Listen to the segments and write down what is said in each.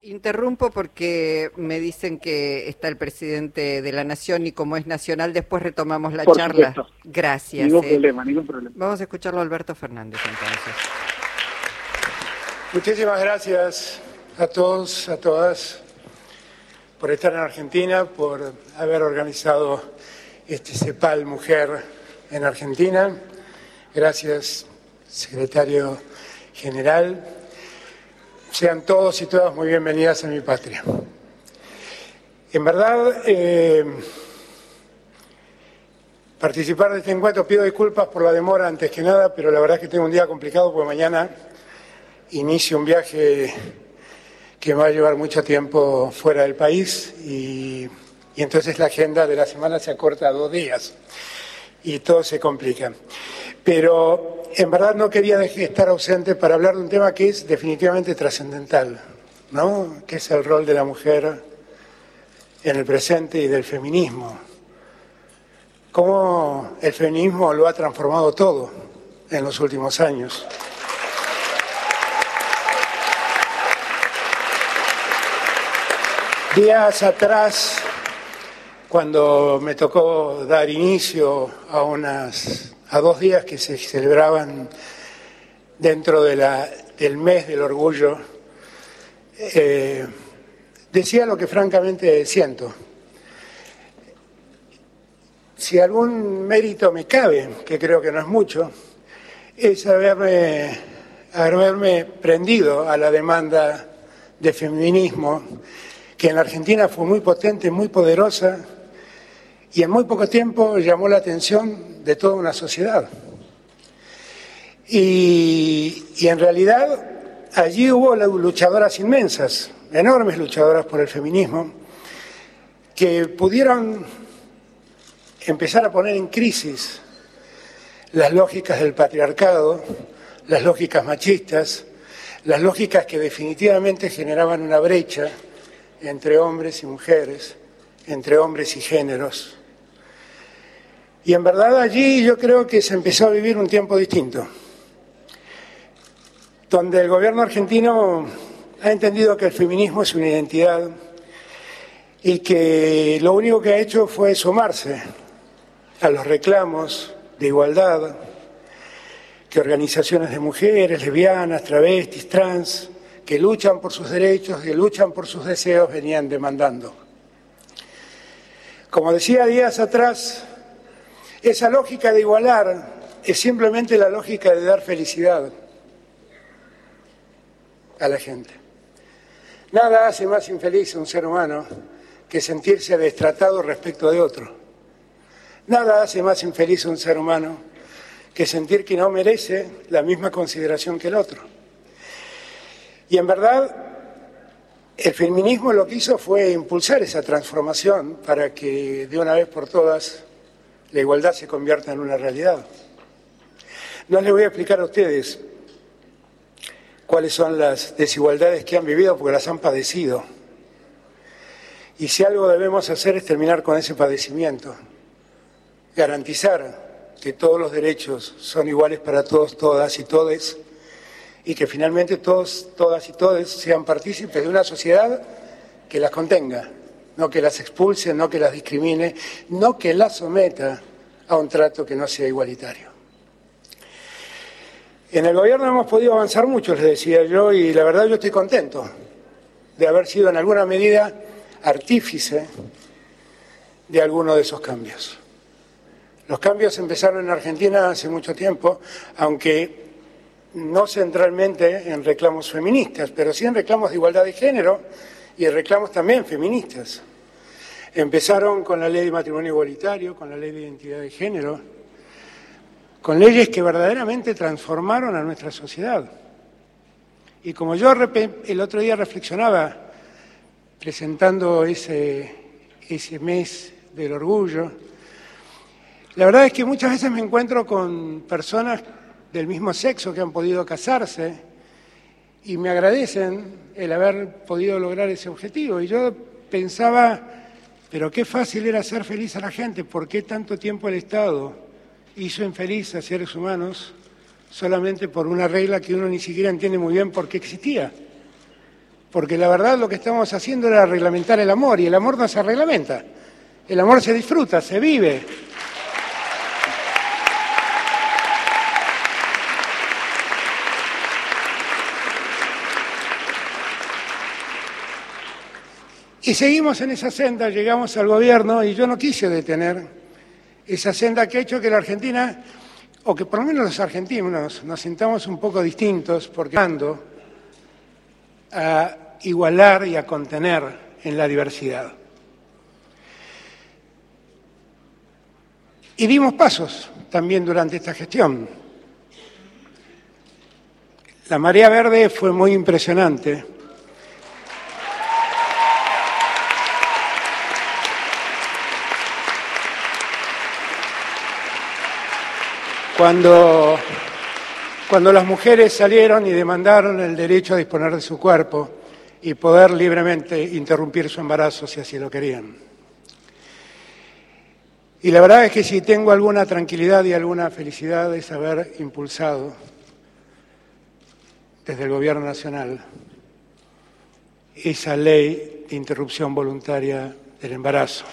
Interrumpo porque me dicen que está el presidente de la Nación y como es nacional, después retomamos la Por charla. supuesto. Gracias. Ningún eh. problema, ningún problema. Vamos a escucharlo a Alberto Fernández entonces. Muchísimas gracias a todos, a todas, por estar en Argentina, por haber organizado este CEPAL Mujer en Argentina. Gracias, secretario general. Sean todos y todas muy bienvenidas a mi patria. En verdad, eh, participar de este encuentro, pido disculpas por la demora antes que nada, pero la verdad es que tengo un día complicado porque mañana inicio un viaje que me va a llevar mucho tiempo fuera del país y, y entonces la agenda de la semana se acorta a dos días y todo se complica. Pero en verdad no quería estar ausente para hablar de un tema que es definitivamente trascendental, ¿no? Que es el rol de la mujer en el presente y del feminismo. Cómo el feminismo lo ha transformado todo en los últimos años. Días atrás, cuando me tocó dar inicio a unas a dos días que se celebraban dentro de la, del mes del orgullo, eh, decía lo que francamente siento. Si algún mérito me cabe, que creo que no es mucho, es haberme, haberme prendido a la demanda de feminismo, que en la Argentina fue muy potente, muy poderosa, y en muy poco tiempo llamó la atención de toda una sociedad. Y, en realidad allí hubo luchadoras inmensas, enormes luchadoras por el feminismo, que pudieron empezar a poner en crisis las lógicas del patriarcado, las lógicas machistas, las lógicas que definitivamente generaban una brecha entre hombres y mujeres, entre hombres y géneros. Y en verdad allí yo creo que se empezó a vivir un tiempo distinto, donde el gobierno argentino ha entendido que el feminismo es una identidad y que lo único que ha hecho fue sumarse a los reclamos de igualdad que organizaciones de mujeres, lesbianas, travestis, trans, que luchan por sus derechos, que luchan por sus deseos, venían demandando. Como decía días atrás, esa lógica de igualar es simplemente la lógica de dar felicidad a la gente. Nada hace más infeliz a un ser humano que sentirse destratado respecto de otro. Nada hace más infeliz a un ser humano que sentir que no merece la misma consideración que el otro. Y en verdad, el feminismo lo que hizo fue impulsar esa transformación para que de una vez por todas la igualdad se convierta en una realidad. No les voy a explicar a ustedes cuáles son las desigualdades que han vivido porque las han padecido. Y si algo debemos hacer es terminar con ese padecimiento, garantizar que todos los derechos son iguales para todos, todas y todes, y que finalmente todos, todas y todes sean partícipes de una sociedad que las contenga, no que las expulse, no que las discrimine, no que las someta a un trato que no sea igualitario. En el gobierno hemos podido avanzar mucho, les decía yo, y la verdad yo estoy contento de haber sido en alguna medida artífice de alguno de esos cambios. Los cambios empezaron en Argentina hace mucho tiempo, aunque no centralmente en reclamos feministas, pero sí en reclamos de igualdad de género y en reclamos también feministas. Empezaron con la ley de matrimonio igualitario, con la ley de identidad de género, con leyes que verdaderamente transformaron a nuestra sociedad. Y como yo el otro día reflexionaba, presentando ese, ese mes del orgullo, la verdad es que muchas veces me encuentro con personas del mismo sexo que han podido casarse y me agradecen el haber podido lograr ese objetivo. Y yo pensaba, pero qué fácil era hacer feliz a la gente, ¿por qué tanto tiempo el Estado hizo infeliz a seres humanos solamente por una regla que uno ni siquiera entiende muy bien por qué existía? Porque la verdad lo que estamos haciendo era reglamentar el amor y el amor no se reglamenta. El amor se disfruta, se vive. Y seguimos en esa senda, llegamos al gobierno y yo no quise detener esa senda que ha hecho que la Argentina, o que por lo menos los argentinos, nos sintamos un poco distintos porque ando a igualar y a contener en la diversidad. Y dimos pasos también durante esta gestión. La marea verde fue muy impresionante Cuando, cuando las mujeres salieron y demandaron el derecho a disponer de su cuerpo y poder libremente interrumpir su embarazo si así lo querían. Y la verdad es que si tengo alguna tranquilidad y alguna felicidad es haber impulsado desde el Gobierno Nacional esa ley de interrupción voluntaria del embarazo.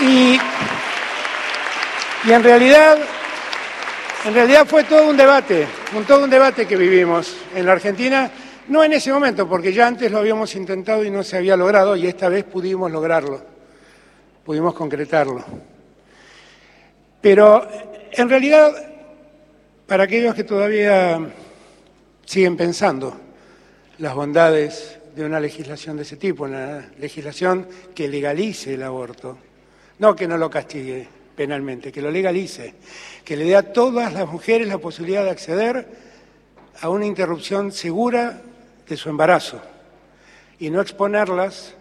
Y, en realidad, en realidad fue todo un debate, un, todo un debate que vivimos en la Argentina, no en ese momento, porque ya antes lo habíamos intentado y no se había logrado, y esta vez pudimos lograrlo, pudimos concretarlo. Pero en realidad, para aquellos que todavía siguen pensando las bondades de una legislación de ese tipo, una legislación que legalice el aborto, no que no lo castigue penalmente, que lo legalice, que le dé a todas las mujeres la posibilidad de acceder a una interrupción segura de su embarazo y no exponerlas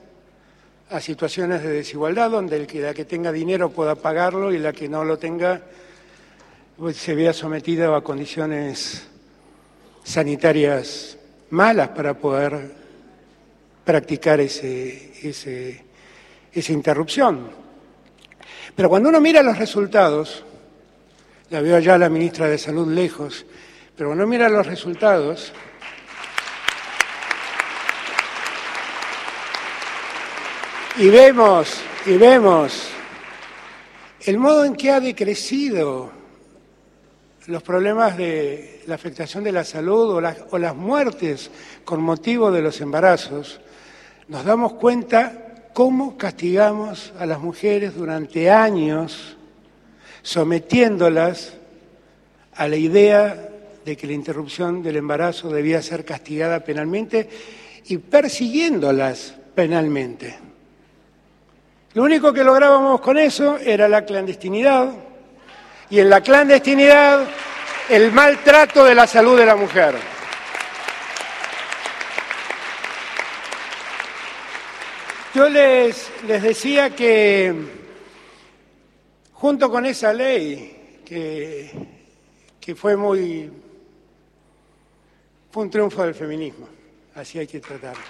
a situaciones de desigualdad donde el que, la que tenga dinero pueda pagarlo y la que no lo tenga pues, se vea sometida a condiciones sanitarias malas para poder practicar ese, esa interrupción. Pero cuando uno mira los resultados, la veo ya la ministra de Salud lejos, pero cuando uno mira los resultados, y vemos, y vemos el modo en que ha decrecido los problemas de la afectación de la salud o las, o las muertes con motivo de los embarazos, nos damos cuenta cómo castigamos a las mujeres durante años, sometiéndolas a la idea de que la interrupción del embarazo debía ser castigada penalmente y persiguiéndolas penalmente. Lo único que lográbamos con eso era la clandestinidad y en la clandestinidad el maltrato de la salud de la mujer. Yo les, les decía que junto con esa ley, que, que fue muy... fue un triunfo del feminismo, así hay que tratarlo.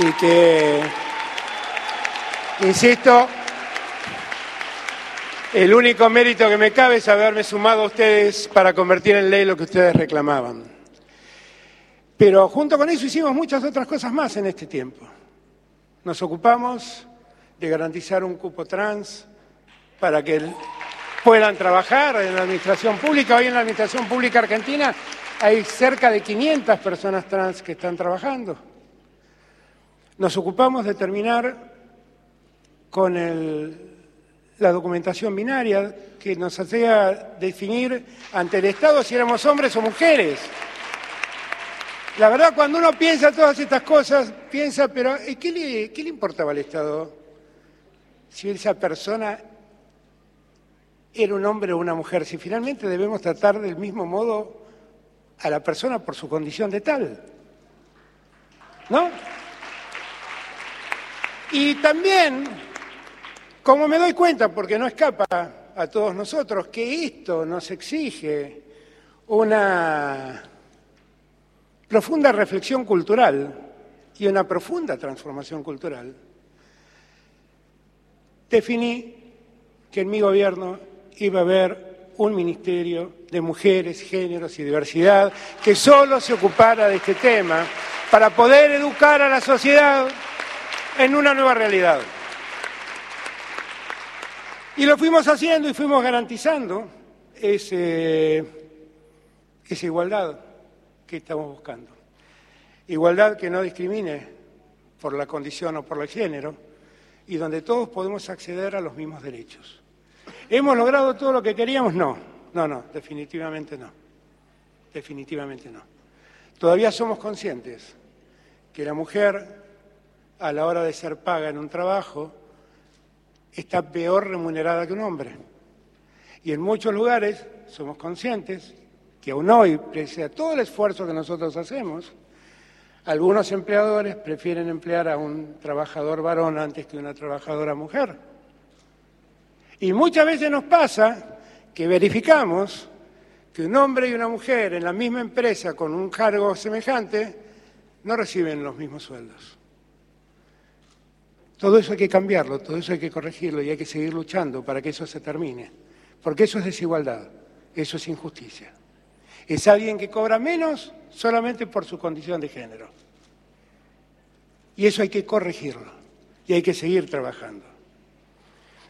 Y que, insisto, el único mérito que me cabe es haberme sumado a ustedes para convertir en ley lo que ustedes reclamaban. Pero junto con eso hicimos muchas otras cosas más en este tiempo. Nos ocupamos de garantizar un cupo trans para que puedan trabajar en la administración pública. Hoy en la administración pública argentina hay cerca de 500 personas trans que están trabajando. Nos ocupamos de terminar con la documentación binaria que nos hacía definir ante el Estado si éramos hombres o mujeres. La verdad, cuando uno piensa todas estas cosas, piensa, pero ¿qué le, qué le importaba al Estado si esa persona era un hombre o una mujer? Si finalmente debemos tratar del mismo modo a la persona por su condición de tal. ¿No? Y también, como me doy cuenta, porque no escapa a todos nosotros, que esto nos exige una profunda reflexión cultural y una profunda transformación cultural, definí que en mi gobierno iba a haber un ministerio de mujeres, géneros y diversidad que solo se ocupara de este tema para poder educar a la sociedad en una nueva realidad. Y lo fuimos haciendo y fuimos garantizando ese, esa igualdad que estamos buscando. Igualdad que no discrimine por la condición o por el género y donde todos podemos acceder a los mismos derechos. ¿Hemos logrado todo lo que queríamos? No, no, no, definitivamente no. Definitivamente no. Todavía somos conscientes que la mujer, a la hora de ser paga en un trabajo, está peor remunerada que un hombre. Y en muchos lugares somos conscientes que aún hoy, pese a todo el esfuerzo que nosotros hacemos, algunos empleadores prefieren emplear a un trabajador varón antes que una trabajadora mujer. Y muchas veces nos pasa que verificamos que un hombre y una mujer en la misma empresa con un cargo semejante no reciben los mismos sueldos. Todo eso hay que cambiarlo, todo eso hay que corregirlo y hay que seguir luchando para que eso se termine. Porque eso es desigualdad, eso es injusticia. Es alguien que cobra menos solamente por su condición de género. Y eso hay que corregirlo y hay que seguir trabajando.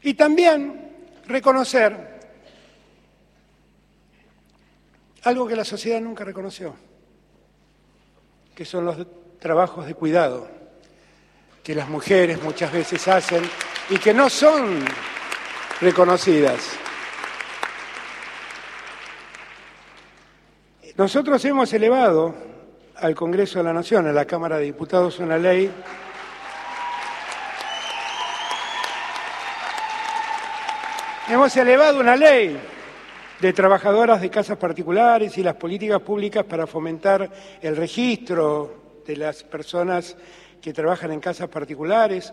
Y también reconocer algo que la sociedad nunca reconoció, que son los trabajos de cuidado que las mujeres muchas veces hacen y que no son reconocidas. Nosotros hemos elevado al Congreso de la Nación, a la Cámara de Diputados, una ley Hemos elevado una ley de trabajadoras de casas particulares y las políticas públicas para fomentar el registro de las personas que trabajan en casas particulares.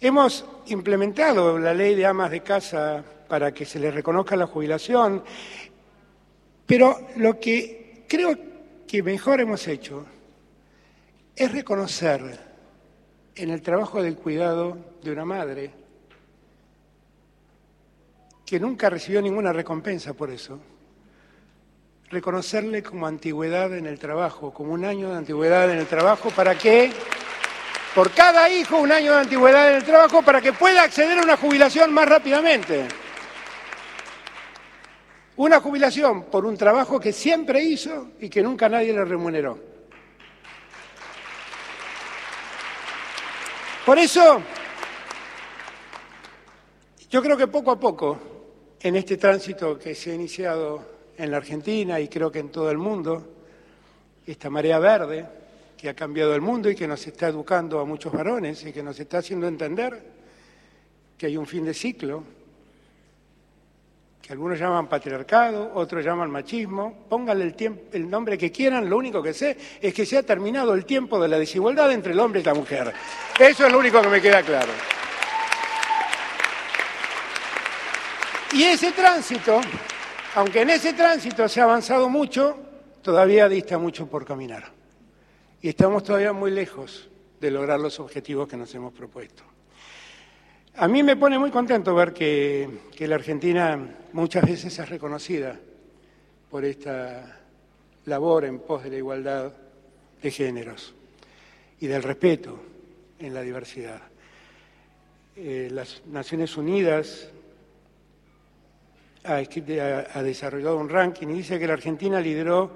Hemos implementado la ley de amas de casa para que se les reconozca la jubilación, pero lo que creo que mejor hemos hecho es reconocer en el trabajo del cuidado de una madre, que nunca recibió ninguna recompensa por eso, reconocerle como antigüedad en el trabajo, como un año de antigüedad en el trabajo, para que por cada hijo un año de antigüedad en el trabajo para que pueda acceder a una jubilación más rápidamente. Una jubilación por un trabajo que siempre hizo y que nunca nadie le remuneró. Por eso, yo creo que poco a poco, en este tránsito que se ha iniciado en la Argentina y creo que en todo el mundo, esta marea verde, que ha cambiado el mundo y que nos está educando a muchos varones y que nos está haciendo entender que hay un fin de ciclo, que algunos llaman patriarcado, otros llaman machismo, pónganle el, el nombre que quieran, lo único que sé es que se ha terminado el tiempo de la desigualdad entre el hombre y la mujer. Eso es lo único que me queda claro. Y ese tránsito, aunque en ese tránsito se ha avanzado mucho, todavía dista mucho por caminar y estamos todavía muy lejos de lograr los objetivos que nos hemos propuesto. A mí me pone muy contento ver que, la Argentina muchas veces es reconocida por esta labor en pos de la igualdad de géneros y del respeto en la diversidad. Eh, las Naciones Unidas ha, ha desarrollado un ranking y dice que la Argentina lideró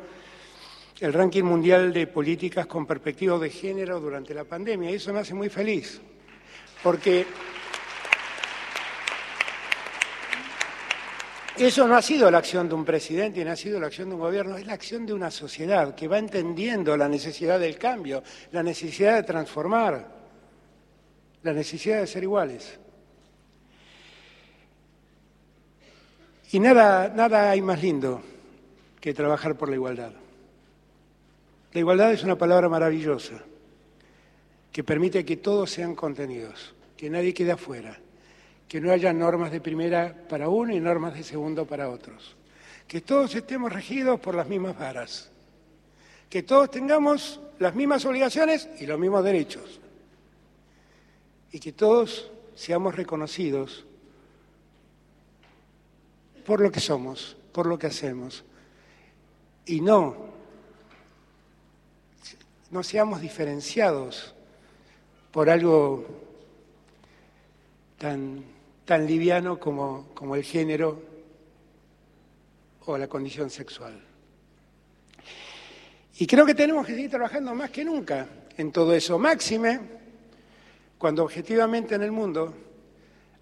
el ranking mundial de políticas con perspectiva de género durante la pandemia. Y eso me hace muy feliz, porque eso no ha sido la acción de un presidente, no ha sido la acción de un gobierno, es la acción de una sociedad que va entendiendo la necesidad del cambio, la necesidad de transformar, la necesidad de ser iguales. Y nada, nada hay más lindo que trabajar por la igualdad. La igualdad es una palabra maravillosa que permite que todos sean contenidos, que nadie quede afuera, que no haya normas de primera para uno y normas de segundo para otros, que todos estemos regidos por las mismas varas, que todos tengamos las mismas obligaciones y los mismos derechos, y que todos seamos reconocidos por lo que somos, por lo que hacemos. Y no, no seamos diferenciados por algo tan, tan liviano como, como el género o la condición sexual. Y creo que tenemos que seguir trabajando más que nunca en todo eso. Máxime, cuando objetivamente en el mundo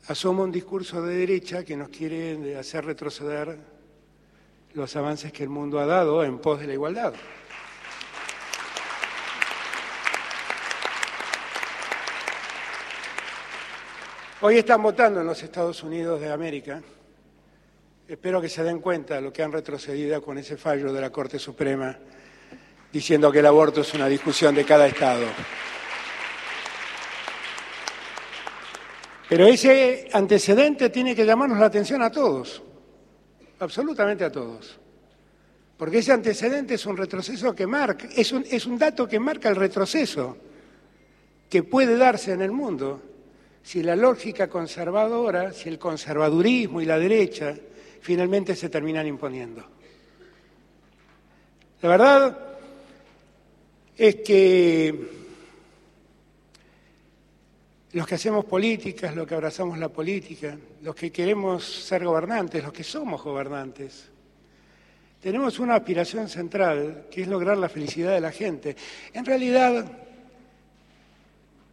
asoma un discurso de derecha que nos quiere hacer retroceder los avances que el mundo ha dado en pos de la igualdad. Hoy están votando en los Estados Unidos de América. Espero que se den cuenta de lo que han retrocedido con ese fallo de la Corte Suprema diciendo que el aborto es una discusión de cada Estado. Pero ese antecedente tiene que llamarnos la atención a todos, absolutamente a todos. Porque ese antecedente es un retroceso que marca, es un, es un dato que marca el retroceso que puede darse en el mundo si la lógica conservadora, si el conservadurismo y la derecha finalmente se terminan imponiendo. La verdad es que los que hacemos políticas, los que abrazamos la política, los que queremos ser gobernantes, los que somos gobernantes, tenemos una aspiración central, que es lograr la felicidad de la gente. En realidad,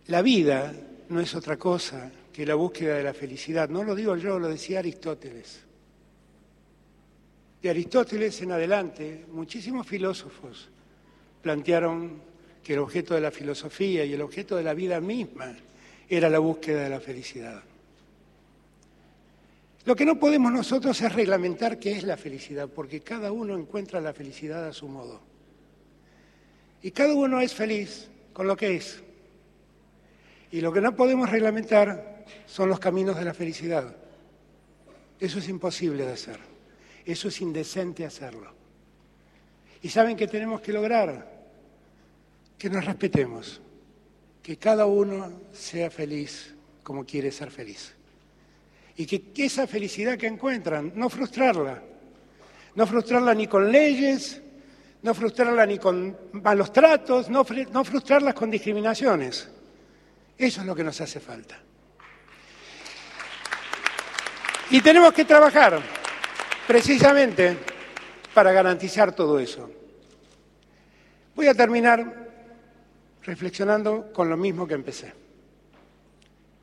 la vida no es otra cosa que la búsqueda de la felicidad. No lo digo yo, lo decía Aristóteles. De Aristóteles en adelante, muchísimos filósofos plantearon que el objeto de la filosofía y el objeto de la vida misma era la búsqueda de la felicidad. Lo que no podemos nosotros es reglamentar qué es la felicidad, porque cada uno encuentra la felicidad a su modo. Y cada uno es feliz con lo que es. Y lo que no podemos reglamentar son los caminos de la felicidad. Eso es imposible de hacer. Eso es indecente hacerlo. ¿Y saben qué tenemos que lograr? Que nos respetemos que cada uno sea feliz como quiere ser feliz. Y que, esa felicidad que encuentran, no frustrarla, no frustrarla ni con leyes, no frustrarla ni con malos tratos, no frustrarlas con discriminaciones. Eso es lo que nos hace falta. Y tenemos que trabajar precisamente para garantizar todo eso. Voy a terminar reflexionando con lo mismo que empecé.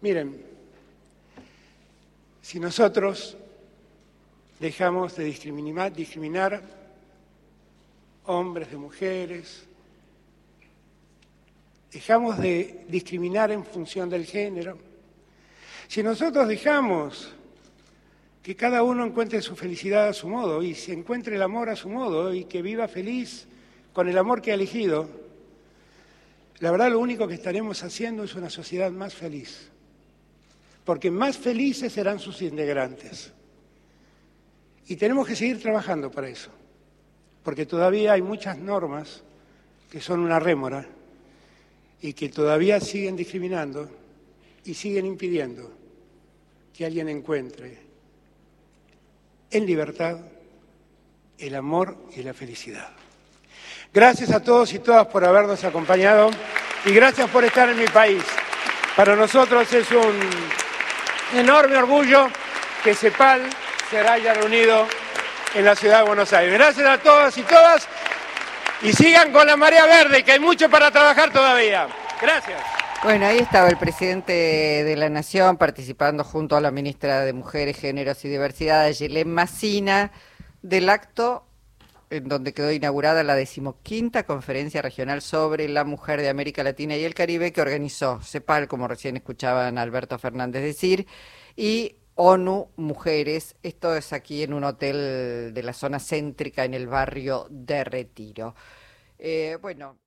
Miren, si nosotros dejamos de discriminar, hombres de mujeres, dejamos de discriminar en función del género, si nosotros dejamos que cada uno encuentre su felicidad a su modo y se encuentre el amor a su modo y que viva feliz con el amor que ha elegido, la verdad lo único que estaremos haciendo es una sociedad más feliz, porque más felices serán sus integrantes. Y tenemos que seguir trabajando para eso, porque todavía hay muchas normas que son una rémora y que todavía siguen discriminando y siguen impidiendo que alguien encuentre en libertad el amor y la felicidad. Gracias a todos y todas por habernos acompañado y gracias por estar en mi país. Para nosotros es un enorme orgullo que CEPAL se haya reunido en la ciudad de Buenos Aires. Gracias a todos y todas y sigan con la marea verde, que hay mucho para trabajar todavía. Gracias. Bueno, ahí estaba el presidente de la Nación participando junto a la ministra de Mujeres, Géneros y Diversidad, Yelén Massina, del acto en donde quedó inaugurada la decimoquinta conferencia regional sobre la mujer de América Latina y el Caribe que organizó CEPAL, como recién escuchaban Alberto Fernández decir, y ONU Mujeres. Esto es aquí en un hotel de la zona céntrica en el barrio de Retiro. Eh, bueno.